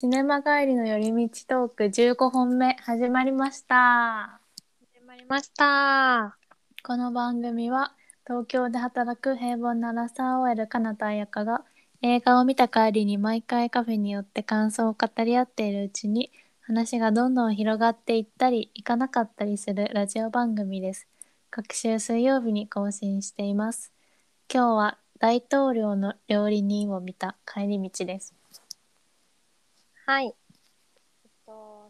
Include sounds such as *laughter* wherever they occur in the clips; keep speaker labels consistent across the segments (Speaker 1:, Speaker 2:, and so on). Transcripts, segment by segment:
Speaker 1: シネマ帰りの寄り道トーク15本目始まりました。
Speaker 2: 始まりました。
Speaker 1: この番組は東京で働く平凡なラサー OL かなた彩香が映画を見た帰りに毎回カフェに寄って感想を語り合っているうちに話がどんどん広がっていったりいかなかったりするラジオ番組です。各週水曜日に更新しています。今日は大統領の料理人を見た帰り道です。
Speaker 2: はい。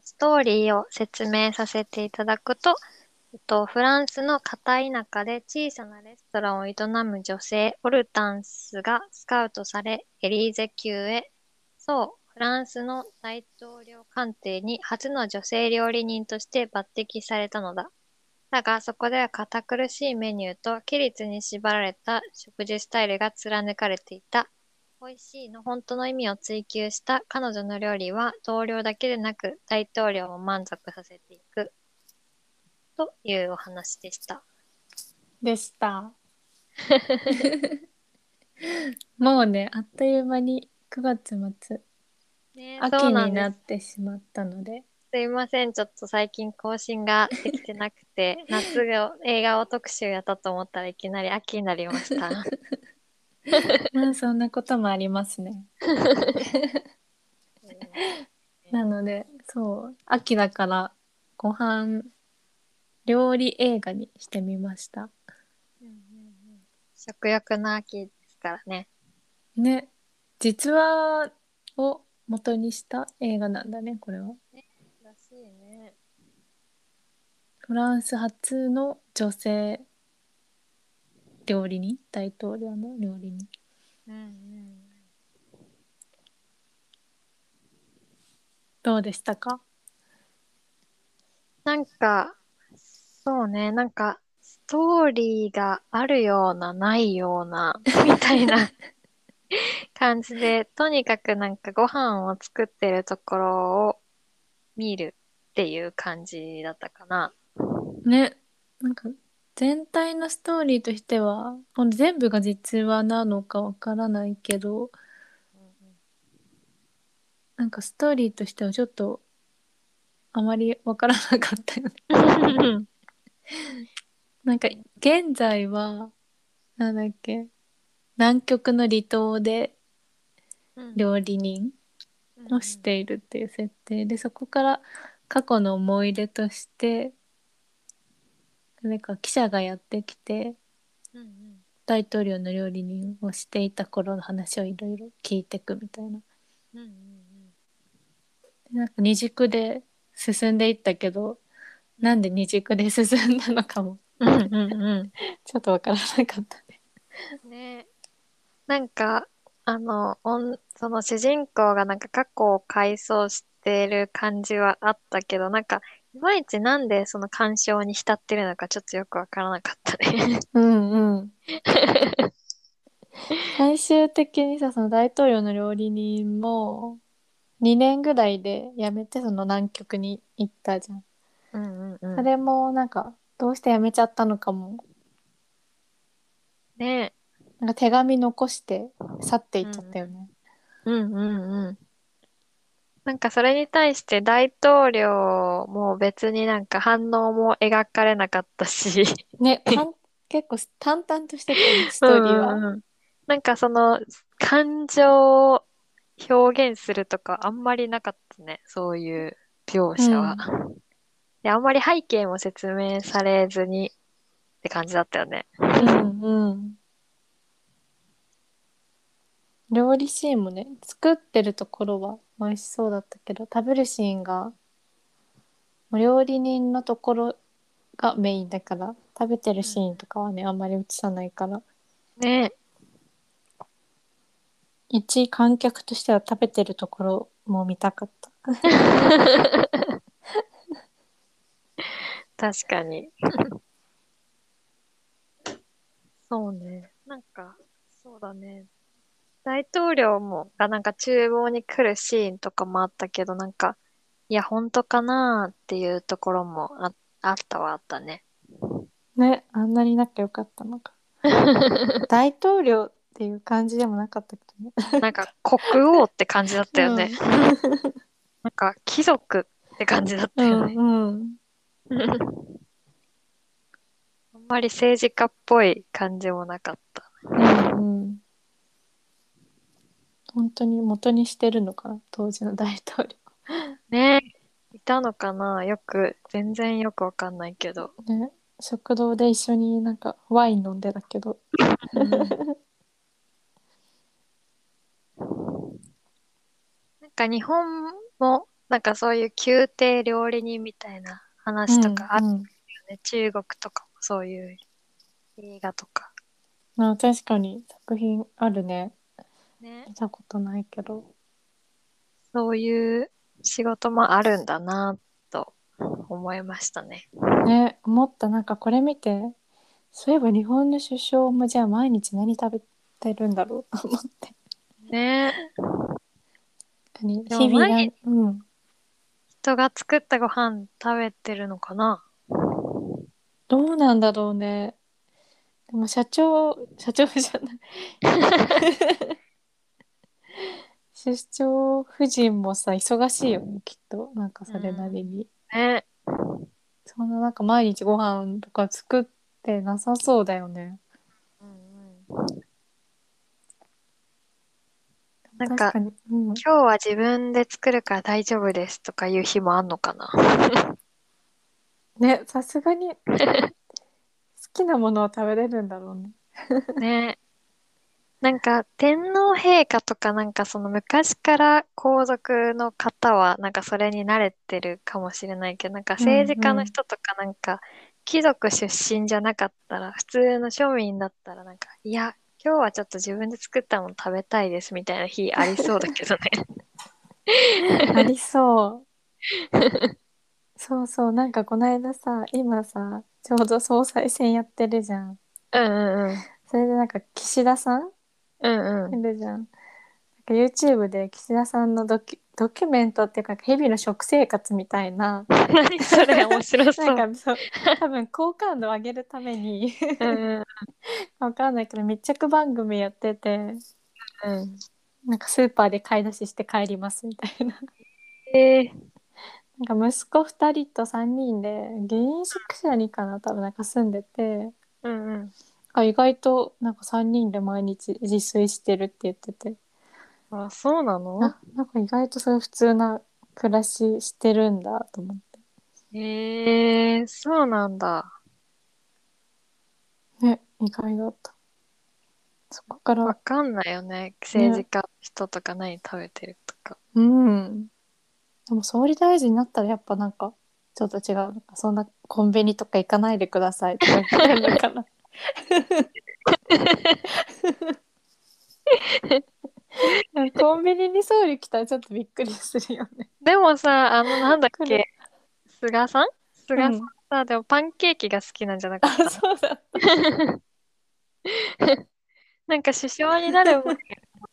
Speaker 2: ストーリーを説明させていただくと、えっと、フランスの片田舎で小さなレストランを営む女性、オルタンスがスカウトされ、エリーゼ級へ、そう、フランスの大統領官邸に初の女性料理人として抜擢されたのだ。だが、そこでは堅苦しいメニューと規律に縛られた食事スタイルが貫かれていた。美味しいの本当の意味を追求した彼女の料理は同僚だけでなく大統領も満足させていく。というお話でした。
Speaker 1: でした。*laughs* もうね、あっという間に9月末、
Speaker 2: ね
Speaker 1: 秋になってしまったので、
Speaker 2: すいません。ちょっと最近更新ができてなくて、*laughs* 夏が映画を特集やったと思ったらいきなり秋になりました。
Speaker 1: まあそんなこともありますね。*laughs* なので、そう、秋だからご飯、料理映画にしてみました。
Speaker 2: 食欲の秋ですからね。
Speaker 1: ね、実話を元にした映画なんだね、これは。
Speaker 2: らしいね。
Speaker 1: フランス初の女性料理人？大統領の料理人？
Speaker 2: うんうん
Speaker 1: どうでしたか？
Speaker 2: なんか、そうね、なんか、ストーリーがあるような、ないような、*laughs* みたいな感じで、とにかくなんかご飯を作ってるところを見るっていう感じだったかな。
Speaker 1: ね、なんか全体のストーリーとしては、この全部が実話なのかわからないけど、なんかストーリーとしてはちょっとあまりわからなかったよね。*laughs* なんか現在は、なんだっけ、南極の離島で料理人をしているっていう設定で、そこから過去の思い出として、誰か記者がやってきて、
Speaker 2: うんうん。
Speaker 1: 大統領の料理人をしていた頃の話をいろいろ聞いてくみたいな。
Speaker 2: うんうん
Speaker 1: でなんか二軸で進んでいったけど、なんで二軸で進んだのかも。
Speaker 2: うん。うんうんうん。
Speaker 1: ちょっとわからなかったね。
Speaker 2: ね。なんか、あの、おんその主人公がなんか過去を回想してる感じはあったけど、なんか、いまいちなんでその干渉に浸ってるのかちょっとよくわからなかったね。
Speaker 1: うんうん。最終的にさ、その大統領の料理人も、2年ぐらいで辞めてその南極に行ったじゃん。
Speaker 2: うんうんうん
Speaker 1: それもなんか、どうして辞めちゃったのかも、
Speaker 2: ね
Speaker 1: なんか手紙残して去っていっちゃったよね。
Speaker 2: うんうんうん。なんかそれに対して大統領も別になんか反応も描かれなかったし、
Speaker 1: ね、たん *laughs* 結構淡々としてたストーリーは。
Speaker 2: うんうんうんなんかその感情を表現するとかあんまりなかったね。そういう描写は。で、あんまり背景も説明されずにって感じだったよね。
Speaker 1: うんうん。料理シーンもね、作ってるところは美味しそうだったけど、食べるシーンが、料理人のところがメインだから、食べてるシーンとかはね、あんまり映さないから、
Speaker 2: ね
Speaker 1: 一観客としては食べてるところも見たかった。
Speaker 2: 確かに。そうね。なんか、そうだね。大統領も、がなんか厨房に来るシーンとかもあったけど、なんか、いや、本当かなーっていうところもああったはあったね。
Speaker 1: ね、あんなになきゃよかったのか。*laughs* 大統領っていう感じでもなかったけどね。
Speaker 2: なんか国王って感じだったよね。なんか貴族って感じだった
Speaker 1: う
Speaker 2: よね。
Speaker 1: んうん。*laughs*
Speaker 2: あんまり政治家っぽい感じもなかった。
Speaker 1: うんうん。本当に元にしてるのかな当時の大統
Speaker 2: ねいたのかなよく、全然よくわかんないけど。
Speaker 1: 領。ね。食堂で一緒になんかワイン飲んでたけど。*laughs*
Speaker 2: なんか日本も、なんかそういう宮廷料理人みたいな話とかあるよ
Speaker 1: うんうん
Speaker 2: ね。中国とかもそういう映画とか。
Speaker 1: まあ確かに作品あるね。
Speaker 2: ね。
Speaker 1: 見たことないけど。
Speaker 2: そういう仕事もあるんだなと思いましたね。
Speaker 1: ね、思ったなんかこれ見て、そういえば日本の首相もじゃあ毎日何食べてるんだろう？と *laughs* 思って。
Speaker 2: ね
Speaker 1: 日々うん。
Speaker 2: 人が作ったご飯食べてるのかな？
Speaker 1: どうなんだろうね。でも社長、社長じゃない。*laughs* 首相夫人もさ、忙しいよね、きっと。なんかそれなりに。
Speaker 2: ね
Speaker 1: そんななんか毎日ご飯とか作ってなさそうだよね。
Speaker 2: なんか
Speaker 1: 確かに。うん。
Speaker 2: 今日は自分で作るから大丈夫ですとかいう日もあんのかな？*laughs*
Speaker 1: ね、さすがに好きなものを食べれるんだろうね。*laughs*
Speaker 2: ねなんか天皇陛下とかなんかその昔から皇族の方はなんかそれに慣れてるかもしれないけどなんか政治家の人とかなんか貴族出身じゃなかったら普通の庶民だったらなんかいや今日はちょっと自分で作ったもの食べたいですみたいな日ありそうだけどね。
Speaker 1: ありそう。そうそう、なんかこの間さ、今さ、ちょうど総裁選やってるじゃん。
Speaker 2: うんうんうん。
Speaker 1: それでなんか岸田さん
Speaker 2: うんうん。
Speaker 1: いるじゃん。なんか YouTube で岸田さんのドキドキュメントっていうか日々の食生活みたいな *laughs*
Speaker 2: 何それ面白そう。
Speaker 1: なんかそう多分好感度を上げるために
Speaker 2: うんうん
Speaker 1: わかんないけど密着番組やってて
Speaker 2: うん。
Speaker 1: なんかスーパーで買い出しして帰りますみたいな
Speaker 2: えー、
Speaker 1: なんか息子2人と3人で議員宿舎にかな多分なんか住んでて
Speaker 2: うんうん。
Speaker 1: あ意外となんか3人で毎日自炊してるって言ってて。
Speaker 2: あ、そうなの？
Speaker 1: あなんか意外とそういう普通な暮らししてるんだと思って。
Speaker 2: えー、そうなんだ。
Speaker 1: ね意外だった。そこから
Speaker 2: わかんないよね。政治家の人とか何食べてるとか。
Speaker 1: うん。でも総理大臣になったらやっぱなんかちょっと違う。そんなコンビニとか行かないでくださいとか言ってるのかな *laughs* コンビニに総理来たらちょっとびっくりするよね。
Speaker 2: でもさ、あの、なんだっけ、菅さん？菅さん
Speaker 1: うん
Speaker 2: さ、でもパンケーキが好きなんじゃなかっ
Speaker 1: あ
Speaker 2: た
Speaker 1: そうだ。*laughs* *laughs*
Speaker 2: なんか首相になる前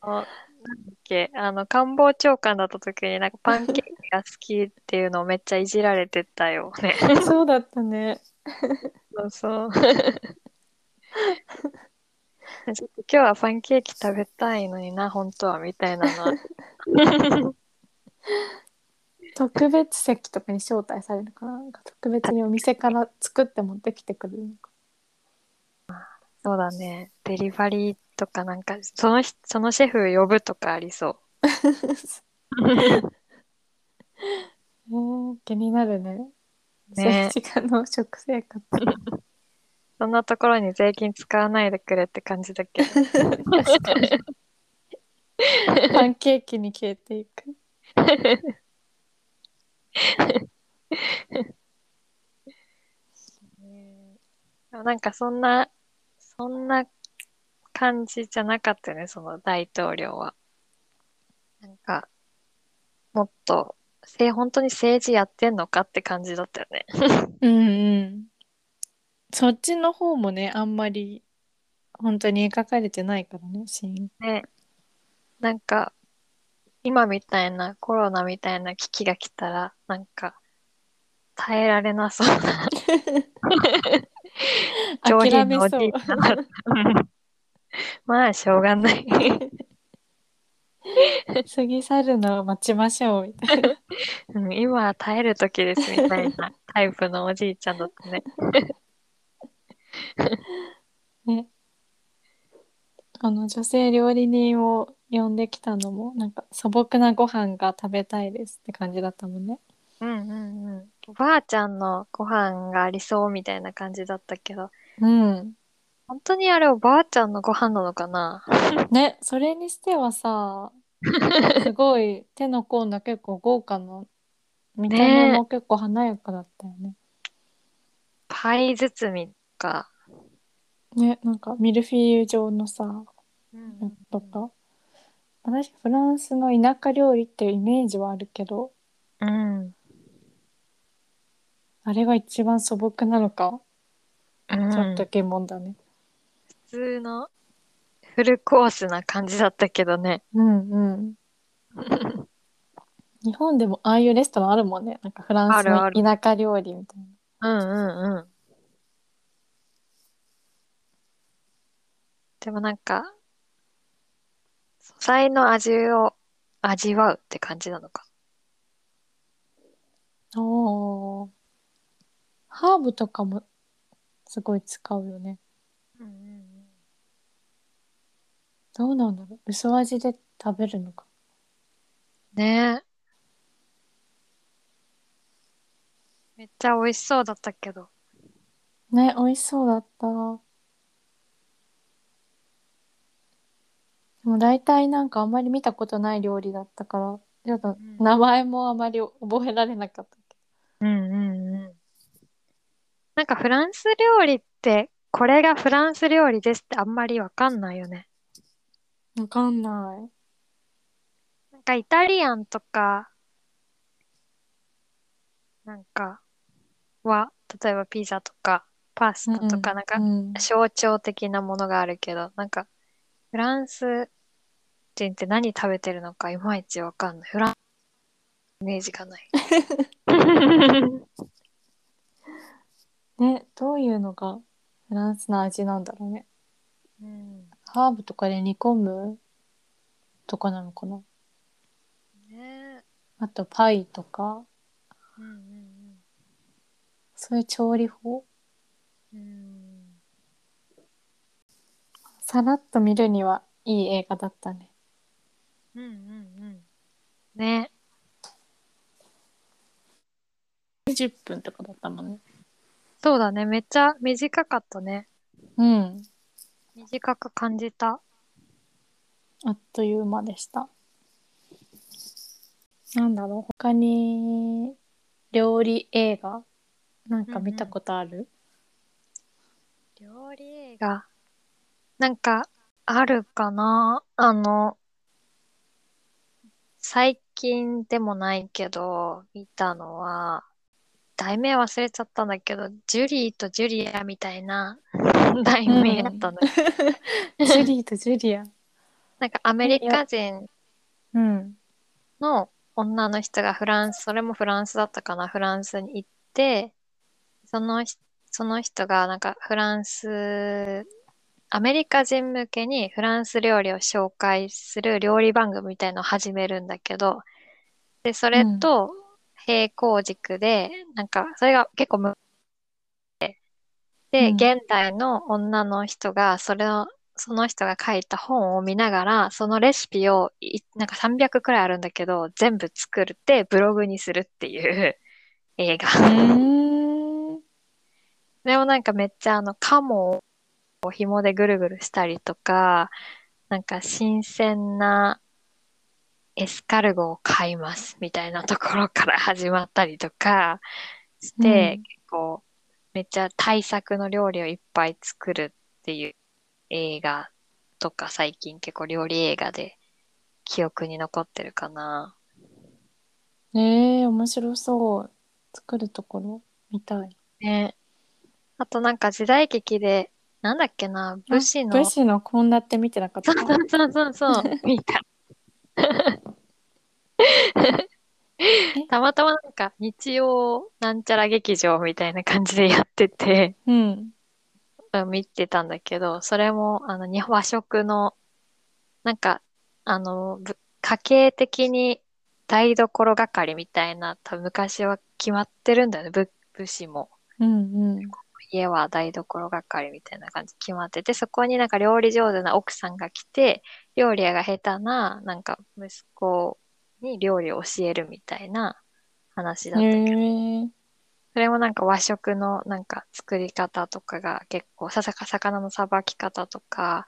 Speaker 2: のなんだっけ、あの、官房長官だった時になんかパンケーキが好きっていうのをめっちゃいじられてたよね。
Speaker 1: そうだったね。
Speaker 2: そうそう。*laughs* ちょっと今日はパンケーキ食べたいのにな、本当は、みたいなのは。*laughs*
Speaker 1: 特別席とかに招待されるのかな？なんか特別にお店から作って持ってきてくれるのか。
Speaker 2: そうだね。デリバリーとかなんか、その人、そのシェフ呼ぶとかありそう。*laughs*
Speaker 1: えー、気になるね。
Speaker 2: ね
Speaker 1: 政治家の食生活。
Speaker 2: そんなところに税金使わないでくれって感じだけ？ど。
Speaker 1: 確かに。パンケーキに消えていく。
Speaker 2: なんかそんな、そんな感じじゃなかったよね、その大統領は。なんか、もっと、せ本当に政治やってんのかって感じだったよね。
Speaker 1: うんうん。そっちの方もね、あんまり本当に描かれてないからね、シーン。
Speaker 2: ね。なんか、今みたいなコロナみたいな危機が来たら、なんか、耐えられなそうな *laughs* 上品なおじいちゃんだった。まあ、しょうがない。
Speaker 1: 過ぎ去るのを待ちましょうみたいな。*laughs*
Speaker 2: うん、今は耐える時ですみたいなタイプのおじいちゃんだったね。*laughs*
Speaker 1: ね。あの女性料理人を呼んできたのもなんか素朴なご飯が食べたいですって感じだったもんね。
Speaker 2: うんうんうん。おばあちゃんのご飯がありそうみたいな感じだったけど、
Speaker 1: うん。
Speaker 2: 本当にあれおばあちゃんのご飯なのかな？*laughs*
Speaker 1: ね、それにしてはさ、すごい手の込んだ結構豪華な見た目も結構華やかだったよね。*laughs*
Speaker 2: パイ包みか。
Speaker 1: ね、なんかミルフィーユ状のさ、
Speaker 2: うん
Speaker 1: とか。私フランスの田舎料理っていうイメージはあるけど、
Speaker 2: うん。
Speaker 1: あれが一番素朴なのか、
Speaker 2: うん
Speaker 1: ちょっと疑問だね。
Speaker 2: 普通のフルコースな感じだったけどね。
Speaker 1: うんうん。*laughs* 日本でもああいうレストランあるもんね。なんかフランス
Speaker 2: あるあ
Speaker 1: の田舎料理みたいな。
Speaker 2: うんうんうん。でもなんか、素材の味を味わうって感じなのか。
Speaker 1: おーハーブとかもすごい使うよね。
Speaker 2: うんうん
Speaker 1: どうなんだろう薄味で食べるのか。
Speaker 2: ねえ。めっちゃ美味しそうだったけど。
Speaker 1: ね、美味しそうだった。でも大体なんかあんまり見たことない料理だったから、ちょっと
Speaker 2: ん
Speaker 1: 名前もあまり覚えられなかったけ
Speaker 2: うんうんうん。なんかフランス料理って、これがフランス料理ですってあんまりわかんないよね。
Speaker 1: ど。わかんない。
Speaker 2: なんかイタリアンとか、なんかは、例えばピザとかパスタとかなんか
Speaker 1: うん
Speaker 2: 象徴的なものがあるけど、なんかフランス人って何食べてるのかいまいちわかんない。フランスイメージがない。
Speaker 1: ね、どういうのがフランスの味なんだろうね。
Speaker 2: うん
Speaker 1: ハーブとかで煮込むとかなのかな
Speaker 2: ね
Speaker 1: あとパイとか、
Speaker 2: うんうん
Speaker 1: そういう調理法
Speaker 2: うんうん
Speaker 1: さらっと見るにはいい映画だったね。
Speaker 2: うんうんうんね
Speaker 1: 20分とかだったもんね。
Speaker 2: そうだね。めっちゃ短かったね。
Speaker 1: うん。
Speaker 2: 短く感じた。
Speaker 1: あっという間でした。なんだろう他に料理映画なんか見たことある、
Speaker 2: 料理映画。なんか、あるかな？あの、最近でもないけど、見たのは、題名忘れちゃったんだけど、ジュリーとジュリアみたいな題名だったの。*laughs*
Speaker 1: ジュリーとジュリア。
Speaker 2: なんかアメリカ人
Speaker 1: うん。
Speaker 2: の女の人がフランス、それもフランスだったかな、フランスに行って、そのひ、その人がなんかフランス、アメリカ人向けにフランス料理を紹介する料理番組みたいのを始めるんだけど、で、それと並行軸で、なんか、それが結構む、で、
Speaker 1: うん。
Speaker 2: 現代の女の人が、それを、その人が書いた本を見ながら、そのレシピをい、なんか300くらいあるんだけど、全部作ってブログにするっていう映画。でもなんかめっちゃあの、カモを紐でぐるぐるしたりとか、なんか新鮮なエスカルゴを買いますみたいなところから始まったりとかして、
Speaker 1: うん
Speaker 2: 結構めっちゃ大作の料理をいっぱい作るっていう映画とか最近結構料理映画で記憶に残ってるかな。
Speaker 1: えー、面白そう。作るところ見たい。
Speaker 2: ね。あとなんか時代劇で、なんだっけな、武士の
Speaker 1: 武士の献立見てなかった？
Speaker 2: そう。そうそうそう *laughs* 見た。たまたまなんか日曜なんちゃら劇場みたいな感じでやってて、
Speaker 1: うん。
Speaker 2: うん見てたんだけど、それも、あの、に和食の、なんか、あの、ぶ家計的に台所係みたいな、多分昔は決まってるんだよね、武武士も。
Speaker 1: うんうん。
Speaker 2: 家は台所係みたいな感じ決まってて、そこになんか料理上手な奥さんが来て、料理屋が下手な、なんか息子に料理を教えるみたいな話だったけど、それもなんか和食のなんか作り方とかが結構、ささか魚のさばき方とか、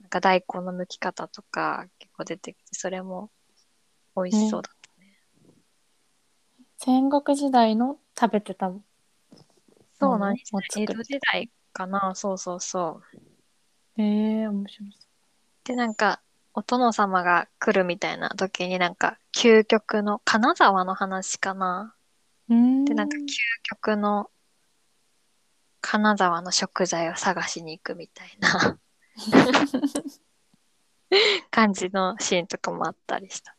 Speaker 2: なんか大根の剥き方とか結構出てきて、それも美味しそうだったね。
Speaker 1: 戦国時代の食べてた。
Speaker 2: そうなん
Speaker 1: を作る
Speaker 2: 江戸時代かなそうそうそう。
Speaker 1: へえ、面白そ
Speaker 2: で、なんか、お殿様が来るみたいな時になんか、究極の、金沢の話かな
Speaker 1: う。うーん。
Speaker 2: で、なんか、究極の、金沢の食材を探しに行くみたいな *laughs* 感じのシーンとかもあったりした。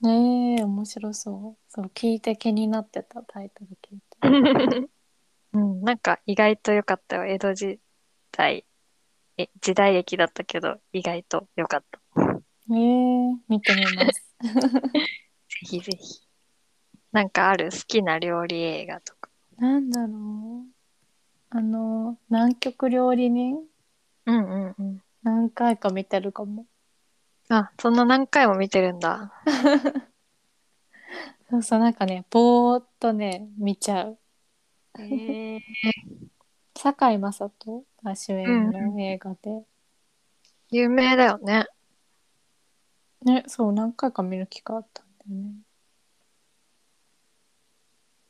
Speaker 1: ねえ、面白そう。そう、聞いて気になってたタイトル聞いて。*laughs*
Speaker 2: うん、なんか意外と良かったよ。江戸時代、え、時代劇だったけど、意外と良かった。
Speaker 1: ええ、見てみます。*laughs*
Speaker 2: ぜひぜひ。なんかある？好きな料理映画とか。
Speaker 1: なんだろう。あの、南極料理人？
Speaker 2: うんうんうん。
Speaker 1: 何回か見てるかも。
Speaker 2: あ、そんな何回も見てるんだ。*laughs*
Speaker 1: そうそう、なんかね、ぼーっとね、見ちゃう。
Speaker 2: へえ。
Speaker 1: 堺雅人？が主演の映画で。
Speaker 2: 有名だよね。
Speaker 1: ね、そう、何回か見る機会あったんだよね。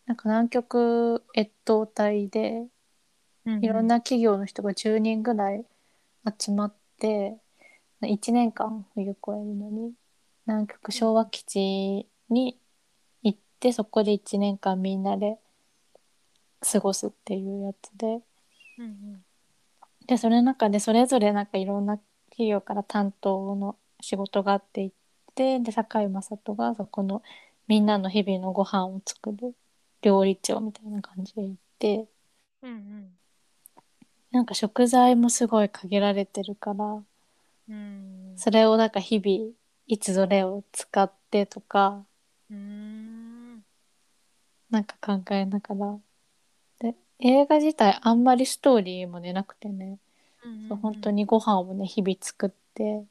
Speaker 1: なんか南極越冬隊で、いろんな企業の人が10人ぐらい集まって、1年間冬越えるのに、南極昭和基地に行って、そこで1年間みんなで過ごすっていうやつで、
Speaker 2: うんうん。
Speaker 1: で、それの中でそれぞれなんかいろんな企業から担当の仕事があって行って、で、堺雅人がそこのみんなの日々のご飯を作る料理長みたいな感じで行って、
Speaker 2: うんうん。
Speaker 1: なんか食材もすごい限られてるから、
Speaker 2: うん。
Speaker 1: それをなんか日々いつどれを使ってとか、
Speaker 2: うん。
Speaker 1: なんか考えながら。で、映画自体あんまりストーリーもねなくてね、そう本当
Speaker 2: に。
Speaker 1: にご飯をね日々作って、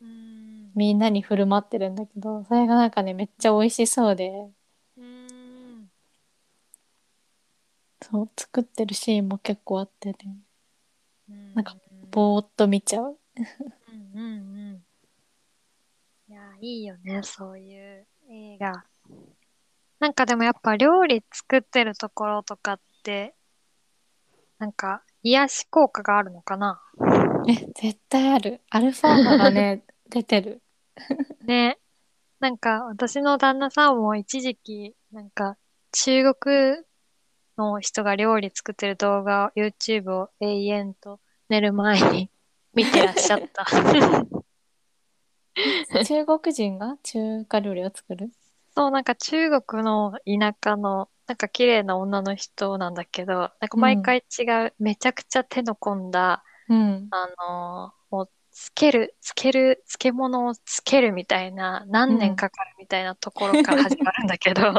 Speaker 2: うん。
Speaker 1: みんなに振る舞ってるんだけど、それがなんかね、めっちゃ美味しそうで、
Speaker 2: うん。
Speaker 1: そう、作ってるシーンも結構あってね、なんか
Speaker 2: うん
Speaker 1: ぼーっと見ちゃう。
Speaker 2: うんうんうん。いや、いいよね、そういう映画。なんかでもやっぱ料理作ってるところとかって、なんか癒し効果があるのかな？
Speaker 1: え、絶対ある。アルファ波がね、*laughs* 出てる。
Speaker 2: ね。なんか私の旦那さんも一時期、なんか中国の人が料理作ってる動画、YouTube を永遠と寝る前に見てらっしゃった。*laughs*
Speaker 1: 中国人が中華料理を作る？
Speaker 2: そう、なんか中国の田舎の、なんか綺麗な女の人なんだけど、なんか毎回違う、めちゃくちゃ手の込んだ、
Speaker 1: うん。
Speaker 2: あのーもう、つける、つける、漬物をつけるみたいな、何年かかるみたいなところから始まるんだけど、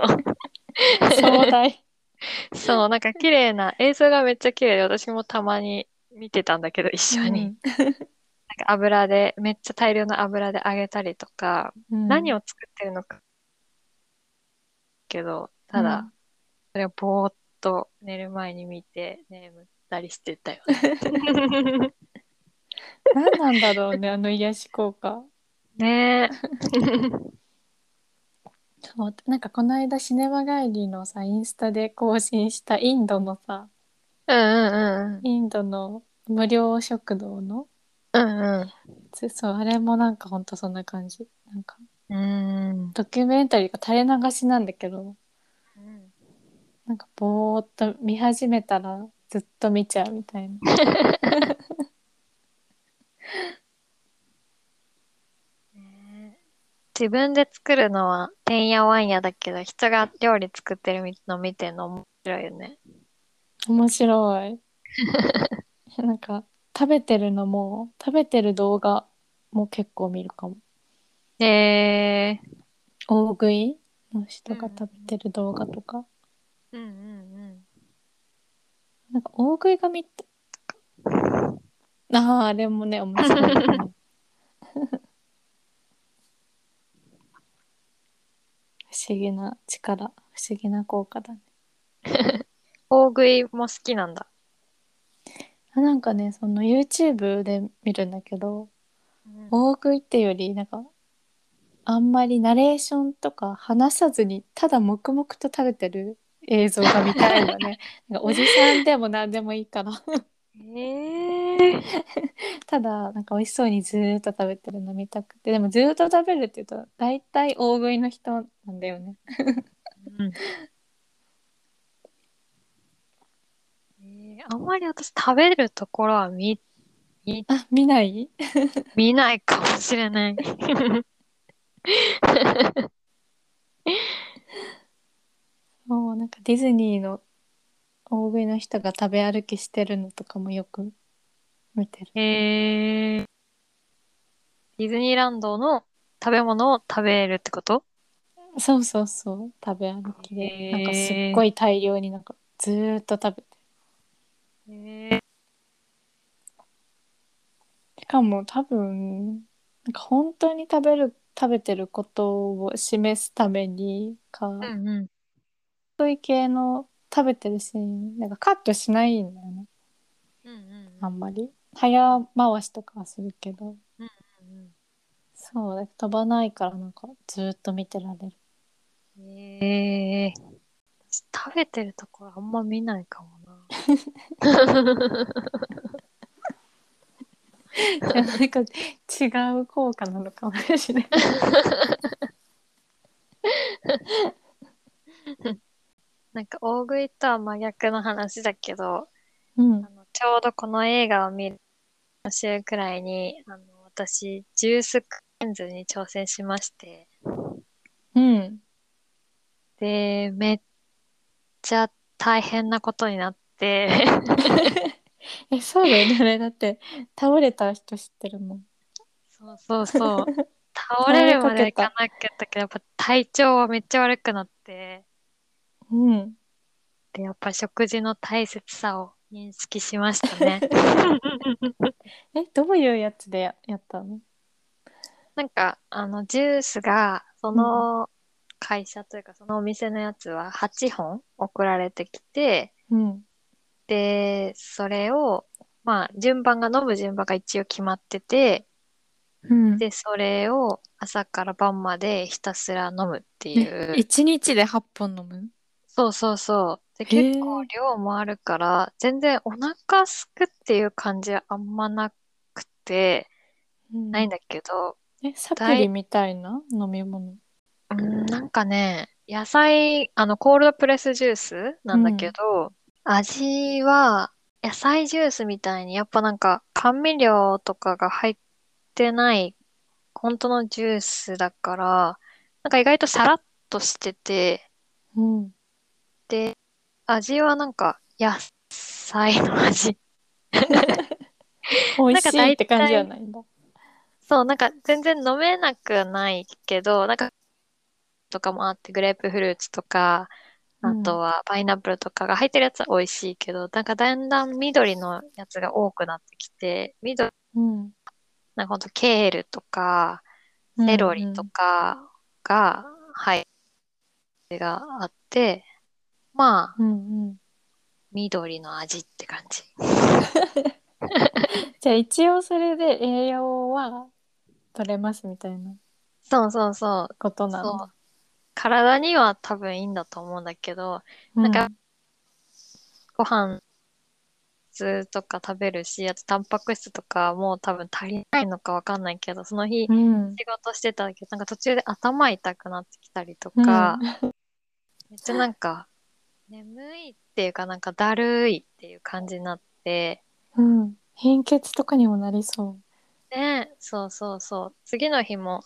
Speaker 1: 壮大。*laughs*
Speaker 2: そう、なんか綺麗な、映像がめっちゃ綺麗で、私もたまに見てたんだけど、一緒に。なんか油で、めっちゃ大量の油で揚げたりとか、
Speaker 1: うん、
Speaker 2: 何を作ってるのか、けど、ただ、
Speaker 1: うん
Speaker 2: それをぼーっと寝る前に見て眠ったりしてたよね。*laughs*
Speaker 1: 何なんだろうね、あの癒し効果。
Speaker 2: ねえ。
Speaker 1: そうなんかこの間シネマ帰りのさ、インスタで更新したインドのさ、
Speaker 2: うんうんうん。
Speaker 1: インドの無料食堂の
Speaker 2: うん
Speaker 1: やつそう、あれもなんかほんとそんな感じ。なんか、
Speaker 2: うん。うん。
Speaker 1: ドキュメンタリーが垂れ流しなんだけど、なんかぼーっと見始めたらずっと見ちゃうみたいな。*laughs*
Speaker 2: 自分で作るのはてんやわんやだけど、人が料理作ってるの見てるの面白いよね。
Speaker 1: 面白い。*laughs* なんか食べてるのも食べてる動画も結構見るかも
Speaker 2: えー、
Speaker 1: 大食いの人が食べてる動画とか、
Speaker 2: うんうん
Speaker 1: なんか大食いが見たあーあれもね面白い、ね、不思議な力。不思議な効果だね。*laughs*
Speaker 2: 大食いも好きなんだ。
Speaker 1: あなんかねその YouTube で見るんだけど
Speaker 2: うん。
Speaker 1: 大食いっていうよりなんかあんまりナレーションとか話さずにただ黙々と食べてる映像が見たいのね。*laughs* なんかおじさんでも何でもいいから
Speaker 2: えー、
Speaker 1: ただなんか美味しそうにずーっと食べてるの見たくて。でもずーっと食べるって言うと大体大食いの人なんだよね。
Speaker 2: うん。えーあんまり私食べるところは見、
Speaker 1: あ見ない？
Speaker 2: 見ないかもしれない。*laughs*
Speaker 1: もうなんかディズニーの大食いの人が食べ歩きしてるのとかもよく見てる。
Speaker 2: えー、ディズニーランドの食べ物を食べるってこと？
Speaker 1: そうそうそう。食べ歩きで、
Speaker 2: へー。
Speaker 1: なんかすっごい大量になんかずーっと食べて
Speaker 2: え
Speaker 1: しかも多分なんか本当に食べる食べてることを示すためにか、
Speaker 2: うんうん。
Speaker 1: いう系の食べてるシーンなんかカットしないんだよね。
Speaker 2: うんうん
Speaker 1: あんまり。早回しとかはするけど。
Speaker 2: うん
Speaker 1: そうだ飛ばないからなんかずーっと見てられる。
Speaker 2: うん。え食べてるところあんま見ないかもな。
Speaker 1: い *laughs* やなんか違う効果なのかもしれない *laughs*
Speaker 2: なんか大食いとは真逆の話だけど、
Speaker 1: うん。
Speaker 2: あのちょうどこの映画を見る週くらいに、あの私、ジュースクレンズに挑戦しまして、
Speaker 1: うん。
Speaker 2: で、めっちゃ大変なことになって、*laughs*
Speaker 1: えそうだよね。あれだって倒れた人知ってるもん。
Speaker 2: そうそうそう。*laughs* 倒れるまではいかなかったけど、やっぱ体調はめっちゃ悪くなって、
Speaker 1: うん。
Speaker 2: で、やっぱ食事の大切さを認識しましたね。*laughs*
Speaker 1: えどういうやつでややったの？
Speaker 2: なんか、あの、ジュースが、その会社というか、そのお店のやつは8本送られてきて、
Speaker 1: うん。
Speaker 2: で、それを、まあ、順番が、飲む順番が一応決まってて、
Speaker 1: うん。
Speaker 2: で、それを朝から晩までひたすら飲むっていう。
Speaker 1: 一日で8本飲む？
Speaker 2: そうそうそう。で、結構量もあるから、全然お腹すくっていう感じはあんまなくて、ないんだけど、
Speaker 1: えサプリみたいな？飲み物。
Speaker 2: うん、なんかね、野菜、あの、コールドプレスジュースなんだけど、味は野菜ジュースみたいに、やっぱなんか甘味料とかが入ってない、本当のジュースだから、なんか意外とサラッとしてて、
Speaker 1: うん
Speaker 2: で、味はなんか野菜の味。*laughs*
Speaker 1: 美味しいって感じじゃないんだ。
Speaker 2: そう、なんか全然飲めなくないけど、なんか、とかもあって、グレープフルーツとか、あとはパイナップルとかが入ってるやつは美味しいけど、なんかだんだん緑のやつが多くなってきて、緑、
Speaker 1: うん
Speaker 2: なんかほんとケールとか、セロリとかが入ってがあって、まあ、
Speaker 1: うんうん
Speaker 2: 緑の味って感じ。*laughs*
Speaker 1: じゃあ一応それで栄養は取れますみたいな
Speaker 2: そうそうそう。
Speaker 1: ことなん
Speaker 2: そう
Speaker 1: だ。
Speaker 2: 体には多分いいんだと思うんだけど、なんかご飯質とか食べるし、あとタンパク質とかもう多分足りないのかわかんないけど、その日
Speaker 1: うん、
Speaker 2: 仕事してたけど、なんか途中で頭痛くなってきたりとか、めっちゃなんか眠いっていうかなんかだるいっていう感じになって、
Speaker 1: うん、うん、貧血とかにもなりそ
Speaker 2: ね、そうそうそう。次の日も、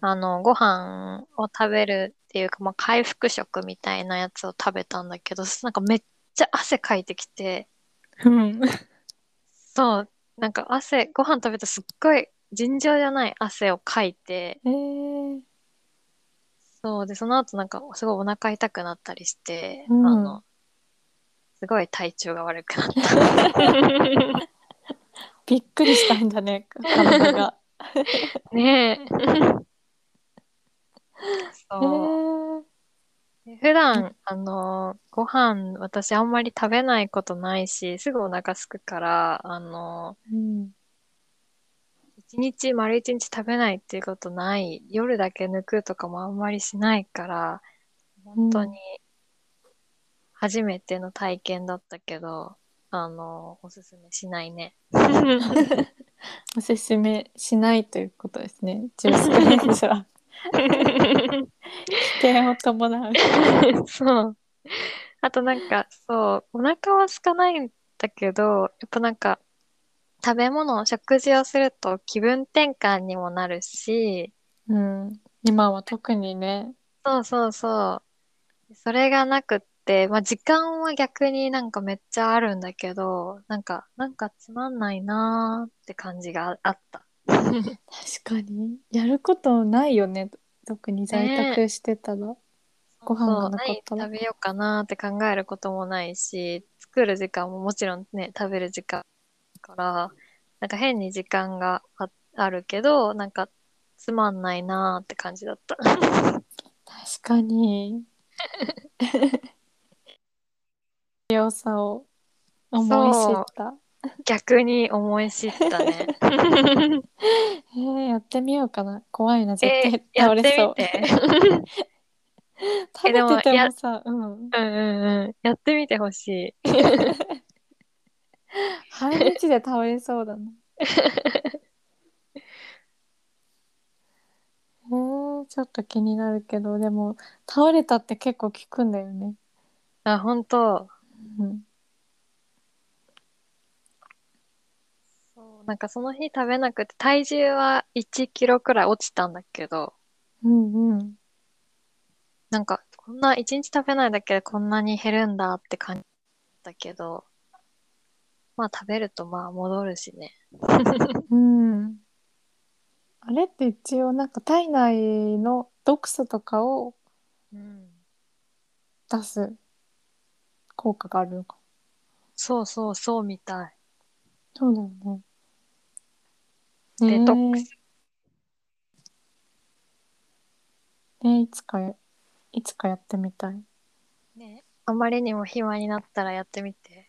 Speaker 2: あの、ご飯を食べるっていうか、まあ、回復食みたいなやつを食べたんだけど、なんかめっちゃ汗かいてきて、
Speaker 1: う。うん、
Speaker 2: そう、なんか汗、ご飯食べたらすっごい尋常じゃない汗をかいて、
Speaker 1: えー、
Speaker 2: そうで、その後なんかすごいお腹痛くなったりして、
Speaker 1: うん
Speaker 2: あの、すごい体調が悪くなった。*laughs*
Speaker 1: びっくりしたんだね体が。*laughs*
Speaker 2: ねえ。
Speaker 1: え *laughs*
Speaker 2: そう。
Speaker 1: ー、
Speaker 2: で普段、あの、ご飯、私あんまり食べないことないし、すぐお腹すくから、あの、
Speaker 1: うん、
Speaker 2: 一日、丸一日食べないっていうことない、夜だけ抜くとかもあんまりしないから、本当に初めての体験だったけど、あの、おすすめしないね。*laughs*
Speaker 1: おすすめしないということですね。ジュースクレンジは *laughs* 危険を伴う。
Speaker 2: そう。あとなんか、そう、お腹は空かないんだけど、やっぱなんか、食べ物、食事をすると気分転換にもなるし、
Speaker 1: うん、今は特にね。
Speaker 2: そうそうそう。それがなくって、まあ時間は逆になんかめっちゃあるんだけど、なんか、なんかつまんないなーって感じがあった。
Speaker 1: 確かに。やることないよね。特に在宅してたら、ご飯がなかったら。
Speaker 2: 食べようかなって考えることもないし、作る時間ももちろんね、食べる時間だから、なんか変に時間がああるけど、なんかつまんないなーって感じだった。
Speaker 1: 確かに良さを思い知った
Speaker 2: 逆に思い知ったね。*laughs*
Speaker 1: えー、やってみようかな怖いな絶
Speaker 2: え
Speaker 1: 対倒れそう、
Speaker 2: みて。*laughs*
Speaker 1: 食べててもさうん
Speaker 2: うんうんうん。やってみてほしい。*laughs*
Speaker 1: 半日で倒れそうだな。*laughs* えー、ちょっと気になるけどでも倒れたって結構効くんだよね。
Speaker 2: あ、本当。
Speaker 1: うん。
Speaker 2: そうなんかその日食べなくて、体重は1キロくらい落ちたんだけど、
Speaker 1: うんうん。
Speaker 2: なんか、こんな、1日食べないだけでこんなに減るんだって感じだけど、まあ食べるとまあ戻るしね。*laughs*
Speaker 1: うん。あれって一応なんか体内の毒素とかを
Speaker 2: うん。
Speaker 1: 出す効果があるのか。
Speaker 2: そうそうそうみたい。
Speaker 1: そうだよね。
Speaker 2: デトックス。
Speaker 1: えー、えーいつかや、いつかやってみたい。
Speaker 2: ね。あまりにも暇になったらやってみて。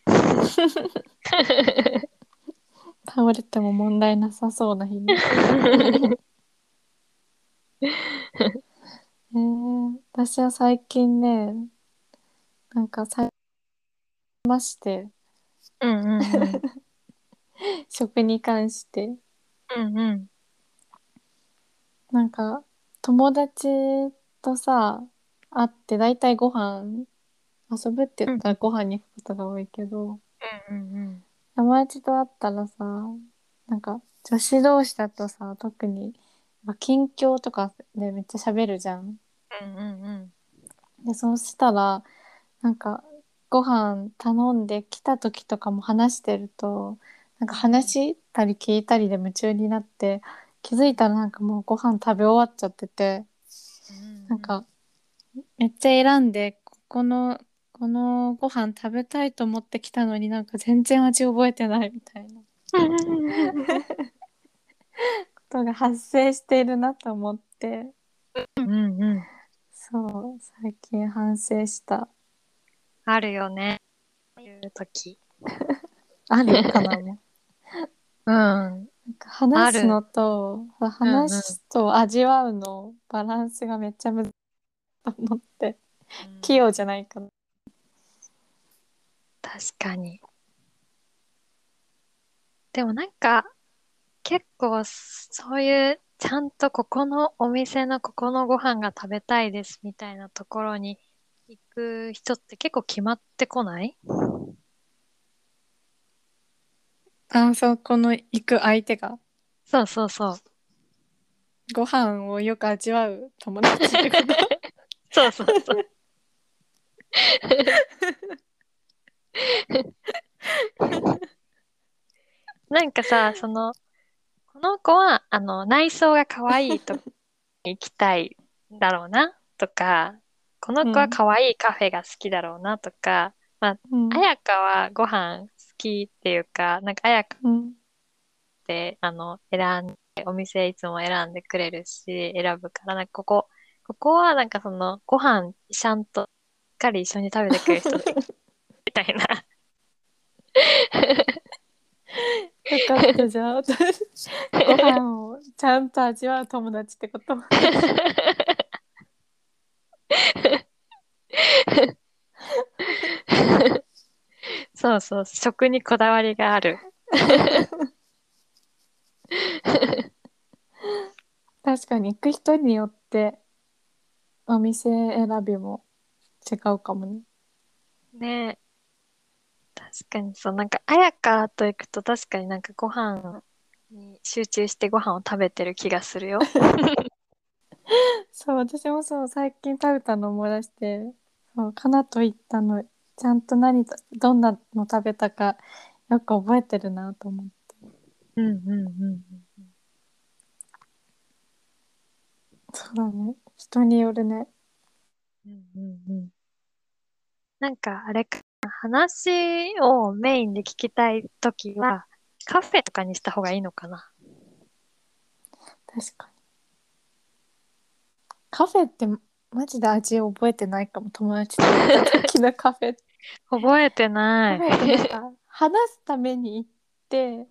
Speaker 1: 倒れても問題なさそうな日に。*laughs* えー、私は最近ね、なんかさまして、
Speaker 2: うんうんうん。*laughs*
Speaker 1: 食に関して、
Speaker 2: うんうん。
Speaker 1: なんか友達とさ会って大体ご飯遊ぶって言ったらご飯に行くことが多いけど、
Speaker 2: うんうん
Speaker 1: 友達と会ったらさなんか女子同士だとさ特にまあ近況とかでめっちゃ喋るじゃん。
Speaker 2: うん。うんうんうん。
Speaker 1: でそうしたらなんかご飯頼んで来た時とかも話してるとなんか話したり聞いたりで夢中になって気づいたらなんかもうご飯食べ終わっちゃってて。なんかめっちゃ選んでここのこのご飯食べたいと思ってきたのになんか全然味覚えてないみたいな。ことが発生しているなと思って。
Speaker 2: うんうん。うん。
Speaker 1: そう最近反省した。
Speaker 2: あるよね。いう時。*laughs*
Speaker 1: あるかな。も *laughs* う
Speaker 2: うん。
Speaker 1: なんか話すのと話すと味わうのバランスがめっちゃ難しいと思って。器用じゃないかな。
Speaker 2: 確かに。でもなんか、結構そういう、ちゃんとここのお店のここのご飯が食べたいですみたいなところに行く人って結構決まってこない？
Speaker 1: あそこの行く相手が？
Speaker 2: そうそうそう。
Speaker 1: ご飯をよく味わう友達ってこと？*laughs*
Speaker 2: そうそうそう。*laughs* なんかさ、その、この子は、あの、内装が可愛いと *laughs* 行きたいんだろうな、とか、この子は可愛いカフェが好きだろうな、とか、まあ、
Speaker 1: うん。
Speaker 2: 彩香はご飯好きっていうか、なんか彩香
Speaker 1: うん。
Speaker 2: って、あの、選んで、お店いつも選んでくれるし、選ぶから、なんかここ、ここはなんかその、ご飯ちゃんと、しっかり一緒に食べてくれる人たいな。
Speaker 1: よかったじゃあ私ご飯をちゃんと味わう友達ってこと
Speaker 2: そうそう、食にこだわりがある。
Speaker 1: 確かに行く人によってお店選びも違うかもね
Speaker 2: ねえ。確かにそう、なんか、彩香と行くと確かになんかご飯に集中してご飯を食べてる気がするよ。*laughs*
Speaker 1: そう私もそう最近食べたの思い出してそうかなと言ったのちゃんと何とどんなの食べたかよく覚えてるなと思って
Speaker 2: うんうんうん。
Speaker 1: そうだね人によるね
Speaker 2: うんうんうん。なんか、あれか、話をメインで聞きたいときは、カフェとかにした方がいいのかな？
Speaker 1: 確かにカフェってマジで味覚えてないかも友達と行った時のカフェ *laughs*
Speaker 2: 覚えてな
Speaker 1: カ
Speaker 2: い。
Speaker 1: フェってなんか話すために行って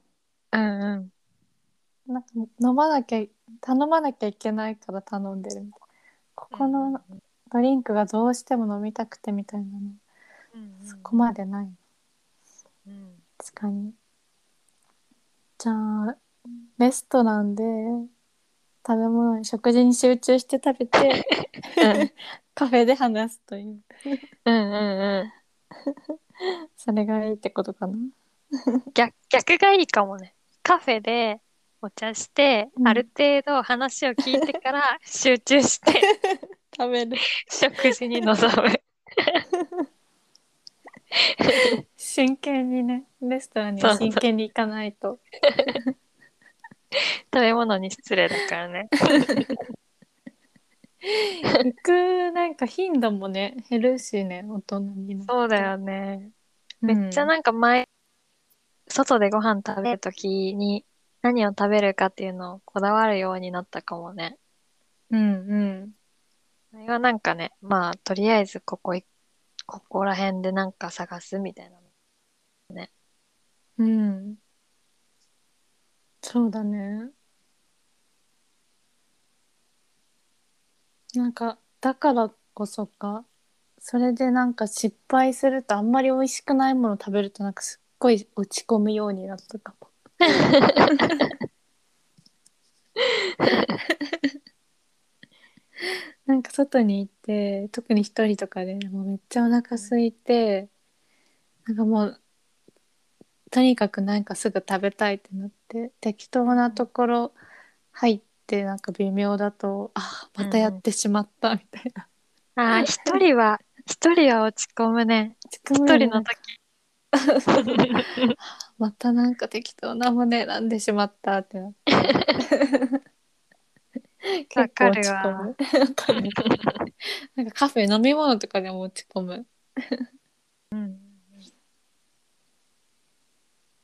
Speaker 2: うんうん。
Speaker 1: なんか飲まなきゃ頼まなきゃいけないから頼んでるみたいなここのドリンクがどうしても飲みたくてみたいなの
Speaker 2: うんうん。
Speaker 1: そこまでない。
Speaker 2: うん。
Speaker 1: 確かに。じゃあレストランで食べ物に食事に集中して食べて *laughs* カフェで話すという。
Speaker 2: うんうんうん。
Speaker 1: それがいいってことかな？
Speaker 2: 逆、逆がいいかもね。カフェでお茶して、
Speaker 1: うん。
Speaker 2: ある程度話を聞いてから集中して
Speaker 1: 食べる。
Speaker 2: 食事に臨む。
Speaker 1: 真剣にねレストランに真剣に行かないと
Speaker 2: 食べ物に失礼だからね。
Speaker 1: 行くなんか頻度もね減るしね大人になって
Speaker 2: そうだよね。
Speaker 1: うん
Speaker 2: めっちゃなんか前、外でご飯食べるときに何を食べるかっていうのをこだわるようになったかもね。
Speaker 1: うんうん
Speaker 2: それはなんかね、まあ、とりあえずここい、ここら辺でなんか探すみたいな。
Speaker 1: うん。そうだね。なんかだからこそかそれでなんか失敗するとあんまり美味しくないもの食べるとなんかすっごい落ち込むようになったかも *laughs* なんか外に行って特に一人とかでもうめっちゃお腹空いて、なんかもうとにかくなんかすぐ食べたいってなって適当なところ入ってなんか微妙だとあまたやってしまったみたいな。
Speaker 2: ああ、一人は、一人は落ち込むね。一人の時。*laughs*
Speaker 1: またなんか適当なもの選んでしまったってなって。*laughs*
Speaker 2: わかるわ
Speaker 1: む。わかる *laughs* なんかカフェ飲み物とかでも落ち込む。*laughs*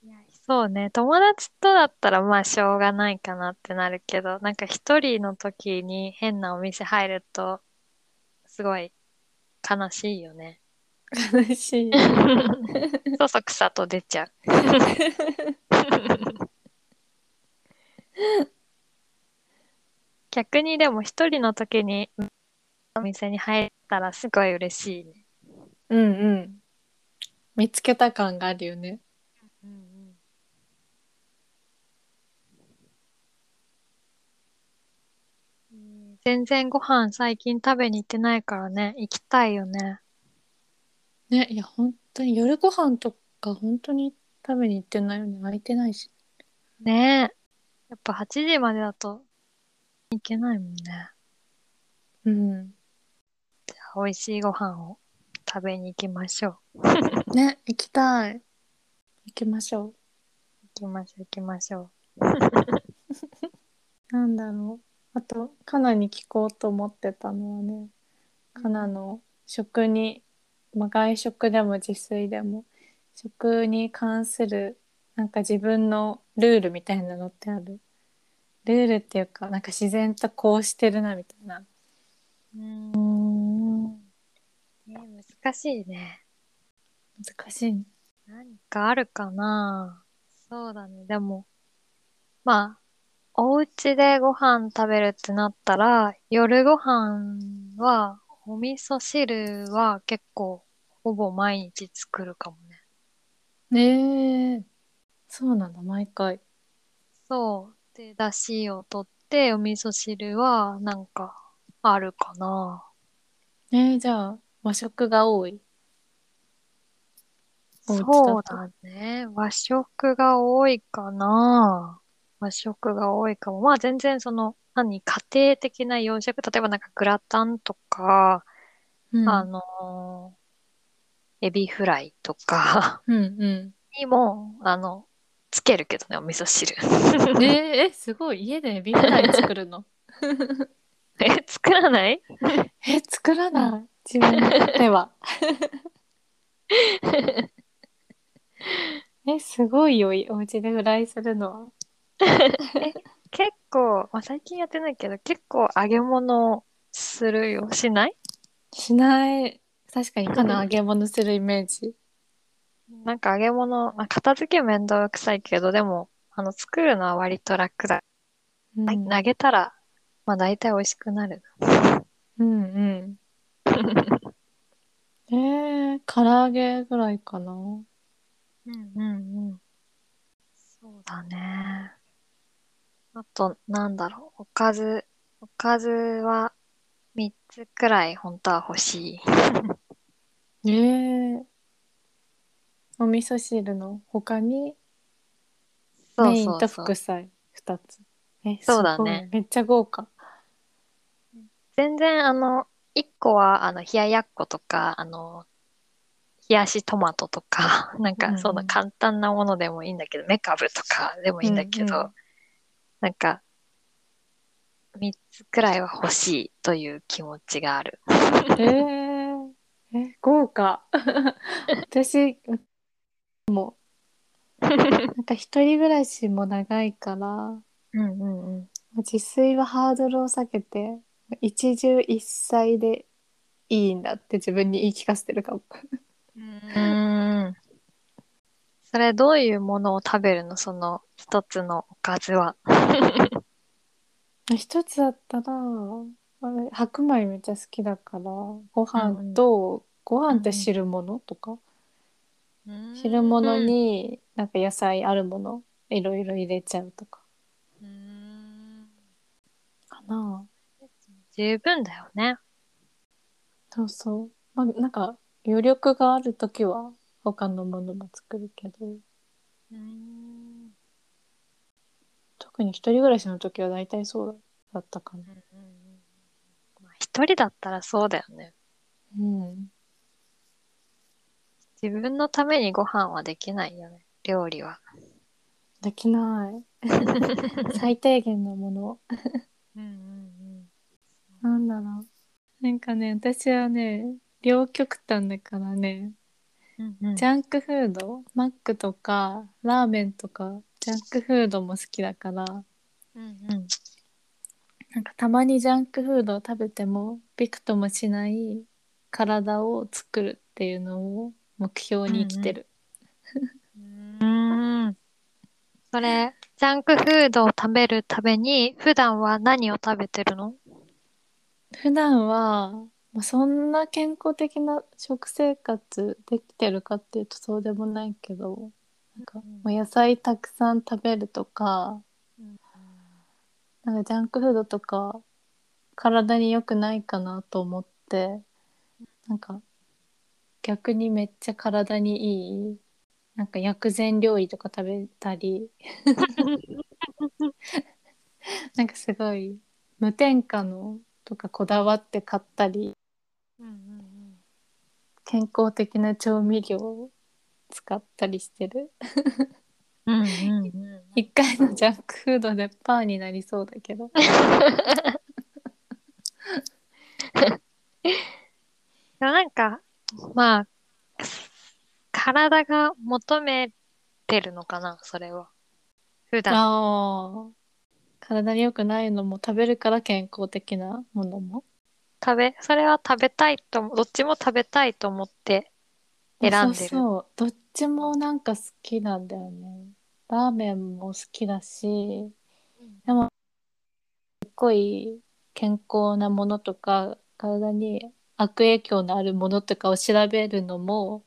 Speaker 2: いやそうね。友達とだったらまあしょうがないかなってなるけど、なんか一人の時に変なお店入ると、すごい悲しいよね。
Speaker 1: 悲しい。*laughs*
Speaker 2: そそくさと出ちゃう。逆にでも一人の時にお店に入ったらすごい嬉しいね。
Speaker 1: うんうん。見つけた感があるよね。
Speaker 2: 全然ご飯最近食べに行ってないからね、行きたいよね。
Speaker 1: ね、いや本当に夜ご飯とか本当に食べに行ってないよね。空いてないし。
Speaker 2: ねえ。やっぱ8時までだと行けないもんね。
Speaker 1: うん。
Speaker 2: じゃあ美味しいご飯を食べに行きましょう。*laughs*
Speaker 1: ね、行きたい。行きましょう。
Speaker 2: 行きましょう行きましょ *laughs*
Speaker 1: なんだろうあとカナに聞こうと思ってたのはね
Speaker 2: う。
Speaker 1: カナの食に、まあ、外食でも自炊でも食に関するなんか自分のルールみたいなのってある？ルールっていうかなんか自然とこうしてるなみたいな
Speaker 2: うーん。ね難しいね。
Speaker 1: 難しいね
Speaker 2: 何かあるかなそうだね。でも、まあ、お家でご飯食べるってなったら、夜ご飯は、お味噌汁は結構、ほぼ毎日作るかもね。
Speaker 1: ねえそうなんだ毎回
Speaker 2: そう。で、出汁を取って、お味噌汁は、なんか、あるかな。
Speaker 1: えー、じゃあ和食が多い？
Speaker 2: そうだね。和食が多いかな。和食が多いかも。まあ全然その、何、家庭的な洋食、例えばなんかグラタンとか、
Speaker 1: うん
Speaker 2: あのーエビフライとか
Speaker 1: うんう
Speaker 2: にも、あの、つけるけどね、お味噌汁。
Speaker 1: ん *laughs* えー、えすごい。家でエビフライ作るの。*laughs*
Speaker 2: え、作らない？
Speaker 1: え作らない。自分では。*laughs* えすごいよお家でフライするのは。
Speaker 2: 結構、まあ、最近やってないけど、結構揚げ物するよ。しない？
Speaker 1: しない。確かにかな揚げ物するイメージ
Speaker 2: なんか揚げ物、まあ、片付けめんどくさいけど、でも、あの、作るのは割と楽だ。
Speaker 1: うん
Speaker 2: 投げたら、まあ大体美味しくなる。
Speaker 1: うんうん *laughs* えー、唐揚げぐらいかな
Speaker 2: うんうんうん。そうだね。あと、なんだろう。おかず、おかずは3つくらい本当は欲しい。*laughs*
Speaker 1: えー、お味噌汁の他に
Speaker 2: そう
Speaker 1: メインと
Speaker 2: そうそう
Speaker 1: 副菜2つ。え
Speaker 2: そうだね。
Speaker 1: すごい。めっちゃ豪華。
Speaker 2: 全然あの、1個はあの、冷ややっことか、あの、冷やしトマトとか、*laughs* なん
Speaker 1: うんうん。
Speaker 2: かそんな簡単なものでもいいんだけど、メカブとかでもいいんだけど、
Speaker 1: うんうん。
Speaker 2: なんか、3つくらいは欲しいという気持ちがある。
Speaker 1: えー、え豪華。*laughs* 私もなんか一人暮らしも長いから
Speaker 2: うんうんうん。
Speaker 1: 自炊はハードルを下げて一汁一菜でいいんだって自分に言い聞かせてるかも
Speaker 2: うーん。それどういうものを食べるの？その一つのおかずは。*laughs*
Speaker 1: 一つだったらあれ白米めっちゃ好きだからご飯と、ご飯って汁物とか、汁物になんか野菜あるものいろいろ入れちゃうとか
Speaker 2: うーん。
Speaker 1: かな
Speaker 2: 十分だよね。
Speaker 1: そうそうまあなんか余力がある時は他のものも作るけど
Speaker 2: うーん。
Speaker 1: 特に一人暮らしの時は大体そうだったかな
Speaker 2: まあ一人だったらそうだよね。
Speaker 1: うん
Speaker 2: 自分のためにご飯はできないよね。料理は。
Speaker 1: できない *laughs* 最低限のもの
Speaker 2: うんうん
Speaker 1: なんだろうなんかね私はね両極端だからね
Speaker 2: うん。うん
Speaker 1: ジャンクフード？マックとかラーメンとかジャンクフードも好きだから
Speaker 2: うんうん。
Speaker 1: なんかたまにジャンクフードを食べてもびくともしない体を作るっていうのを目標に生きてる、
Speaker 2: うーん。それ、ジャンクフードを食べるために、普段は何を食べてるの？
Speaker 1: 普段はまあそんな健康的な食生活できてるかっていうとそうでもないけどなんか
Speaker 2: うん
Speaker 1: まあ野菜たくさん食べるとかなんかジャンクフードとか体に良くないかなと思ってなんか逆にめっちゃ体にいいなんか薬膳料理とか食べたり *laughs* なんかすごい無添加のとかこだわって買ったり
Speaker 2: うんうん
Speaker 1: 健康的な調味料を使ったりしてる
Speaker 2: うんうんうん。
Speaker 1: 一回のジャンクフードでパーになりそうだけど。*laughs*
Speaker 2: なんか、まあ、体が求めてるのかな、それは。普段。
Speaker 1: ああ。体に良くないのも食べるから健康的なものも？
Speaker 2: 食べ、それは食べたいと、どっちも食べたいと思って選んでる。
Speaker 1: そうそう。どっちもなんか好きなんだよね。ラーメンも好きだし、でも、すっごい健康なものとか、体に悪影響のあるものとかを調べるのも、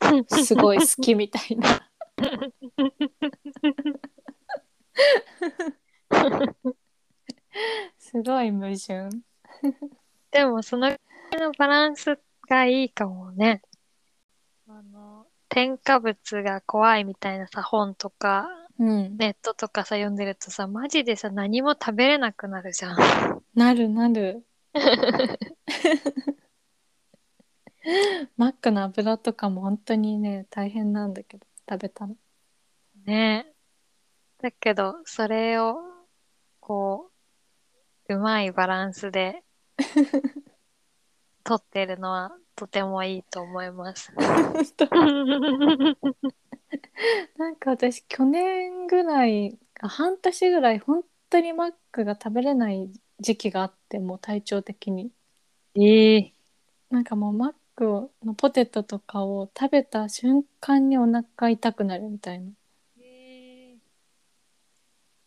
Speaker 1: *laughs* すごい好きみたいな。*laughs* すごい矛盾。
Speaker 2: でも、そののバランスがいいかもね。あの、添加物が怖いみたいなさ、本とか、
Speaker 1: うん。
Speaker 2: ネットとかさ、読んでるとさ、マジでさ、何も食べれなくなるじゃん。
Speaker 1: なるなる。*laughs* *laughs* マックの油とかも本当にね、大変なんだけど、食べたら。
Speaker 2: ねだけど、それを、こう、うまいバランスで、*laughs* 取ってるのはとてもいいと思います。
Speaker 1: なんか私去年ぐらい半年ぐらい本当にマックが食べれない時期があってもう体調的に
Speaker 2: ええ
Speaker 1: なんかもうマックのポテトとかを食べた瞬間にお腹痛くなるみたいな。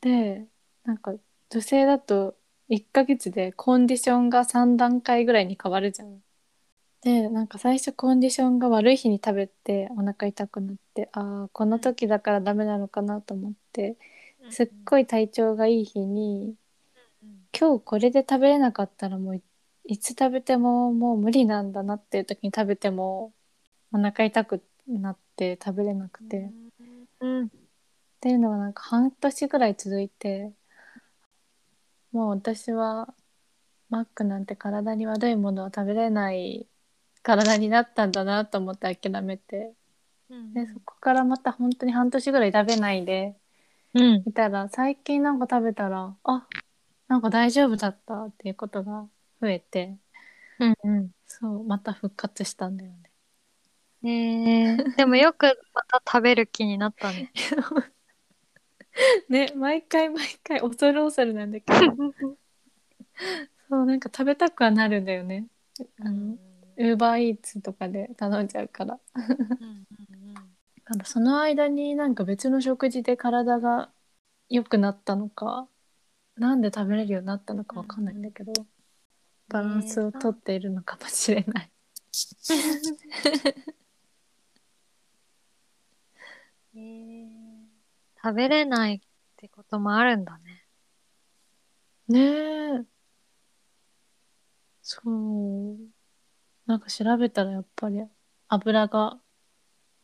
Speaker 1: でなんか女性だと1ヶ月でコンディションが3段階ぐらいに変わるじゃん。でなんか最初コンディションが悪い日に食べてお腹痛くなってああこの時だからダメなのかなと思ってすっごい体調がいい日に今日これで食べれなかったらもういいつ食べてももう無理なんだなっていう時に食べてもお腹痛くなって食べれなくて、っ
Speaker 2: うん。
Speaker 1: ていうのがなんか半年ぐらい続いてもう私はマックなんて体に悪いものを食べれない体になったんだなと思って諦めてでそこからまた本当に半年ぐらい食べないで
Speaker 2: うん。
Speaker 1: いたら最近なんか食べたらあなんか大丈夫だったっていうことが増えて
Speaker 2: うん。うん。
Speaker 1: そうまた復活したんだよね。
Speaker 2: ええでもよくまた食べる気になったね。*laughs*
Speaker 1: ね毎回毎回恐る恐るなんだけど *laughs* そうなんか食べたくはなるんだよね。あのウーバーイーツとかで頼んじゃうから。ただその間になんか別の食事で体が良くなったのかなんで食べれるようになったのかわかんないんだけど、バランスをとっているのかもしれない。
Speaker 2: えー食べれないってこともあるんだね。
Speaker 1: ねえ。そう。なんか調べたらやっぱり油が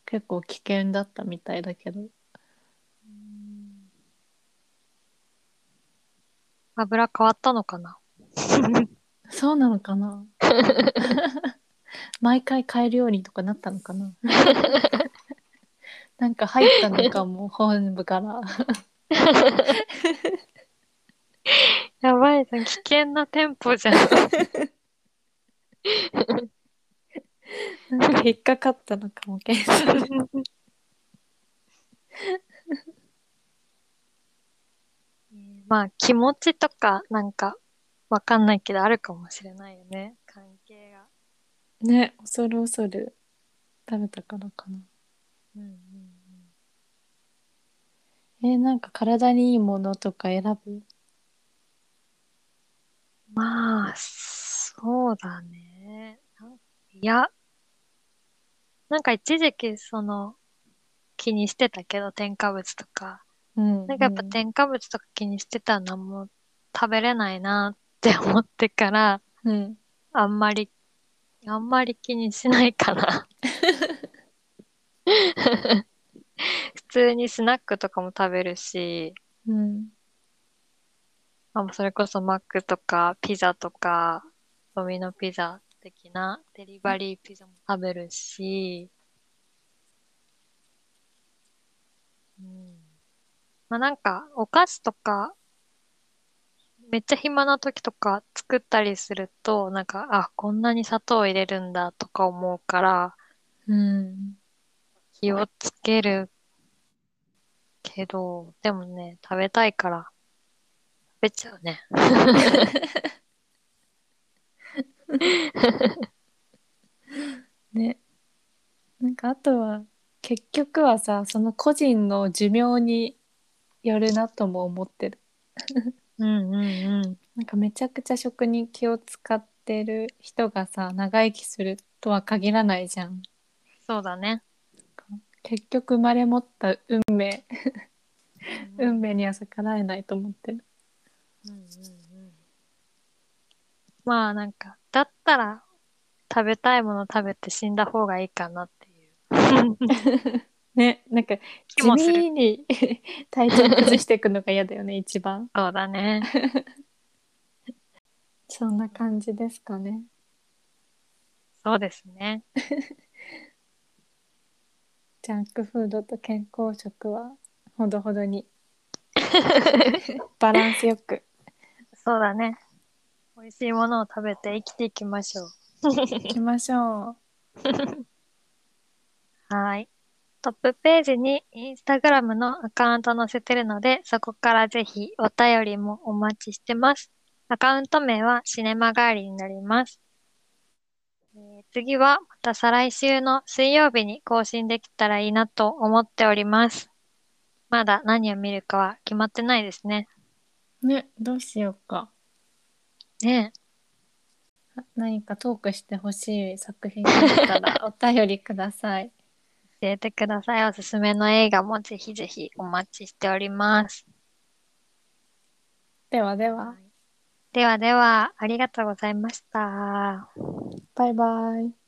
Speaker 1: 結構危険だったみたいだけど。
Speaker 2: 油変わったのかな？
Speaker 1: そうなのかな？*laughs* 毎回買えるようにとかなったのかな？*laughs* なんか入ったのかも本部から。
Speaker 2: やばいじゃん、危険な店舗じゃん。
Speaker 1: なんか引っかかったのかも検索で *laughs*
Speaker 2: まあ、気持ちとか、なんか、わかんないけど、あるかもしれないよね。関係が。
Speaker 1: ね恐る恐る食べたからかな。
Speaker 2: うんうん
Speaker 1: えーなんか体にいいものとか選ぶ？
Speaker 2: まあ、そうだね。いや、なんか一時期、その、気にしてたけど、添加物とか。
Speaker 1: うん
Speaker 2: なんかやっぱ添加物とか気にしてたのも食べれないなって思ってから、
Speaker 1: うん。
Speaker 2: あんまり、あんまり気にしないかな。普通にスナックとかも食べるし、
Speaker 1: うん。
Speaker 2: あそれこそマックとかピザとか、ドミノピザ的なデリバリーピザも食べるし、うん、まあなんか、お菓子とか、めっちゃ暇な時とか作ったりすると、なんか、あ、こんなに砂糖入れるんだとか思うから、
Speaker 1: うん。
Speaker 2: 気をつけるけど、でもね、食べたいから、食べちゃうね。
Speaker 1: ね。なんかあとは結局はさその個人の寿命によるなとも思ってる。
Speaker 2: うんうんうん。
Speaker 1: なんかめちゃくちゃ食に気を使ってる人がさ長生きするとは限らないじゃん。
Speaker 2: そうだね。
Speaker 1: 結局生まれ持った運命運命には逆らえないと思ってる。
Speaker 2: うんうんうんまあなんか、だったら食べたいもの食べて死んだ方がいいかなっていう *laughs*
Speaker 1: ねなんか地
Speaker 2: 気もする。
Speaker 1: 味に *laughs* 体調崩していくのが嫌だよね一番。*laughs*
Speaker 2: そうだね。*laughs*
Speaker 1: そんな感じですかね。
Speaker 2: そうですね。
Speaker 1: ジャンクフードと健康食はほどほどにバランスよく
Speaker 2: そうだね。美味しいものを食べて生きていきましょう。
Speaker 1: いきましょ
Speaker 2: はい。トップページにインスタグラムのアカウント載せてるので、そこからぜひお便りもお待ちしてます。アカウント名はシネマガーリになります。えー次はまた再来週の水曜日に更新できたらいいなと思っております。まだ何を見るかは決まってないですね。
Speaker 1: う。ねどうしようか。
Speaker 2: ね
Speaker 1: 何かトークしてほしい作品があったら *laughs* お便りください。
Speaker 2: え教えてください。おすすめの映画もぜひぜひお待ちしております。
Speaker 1: ではでは、
Speaker 2: ではでは、ありがとうございました。
Speaker 1: バイバイ。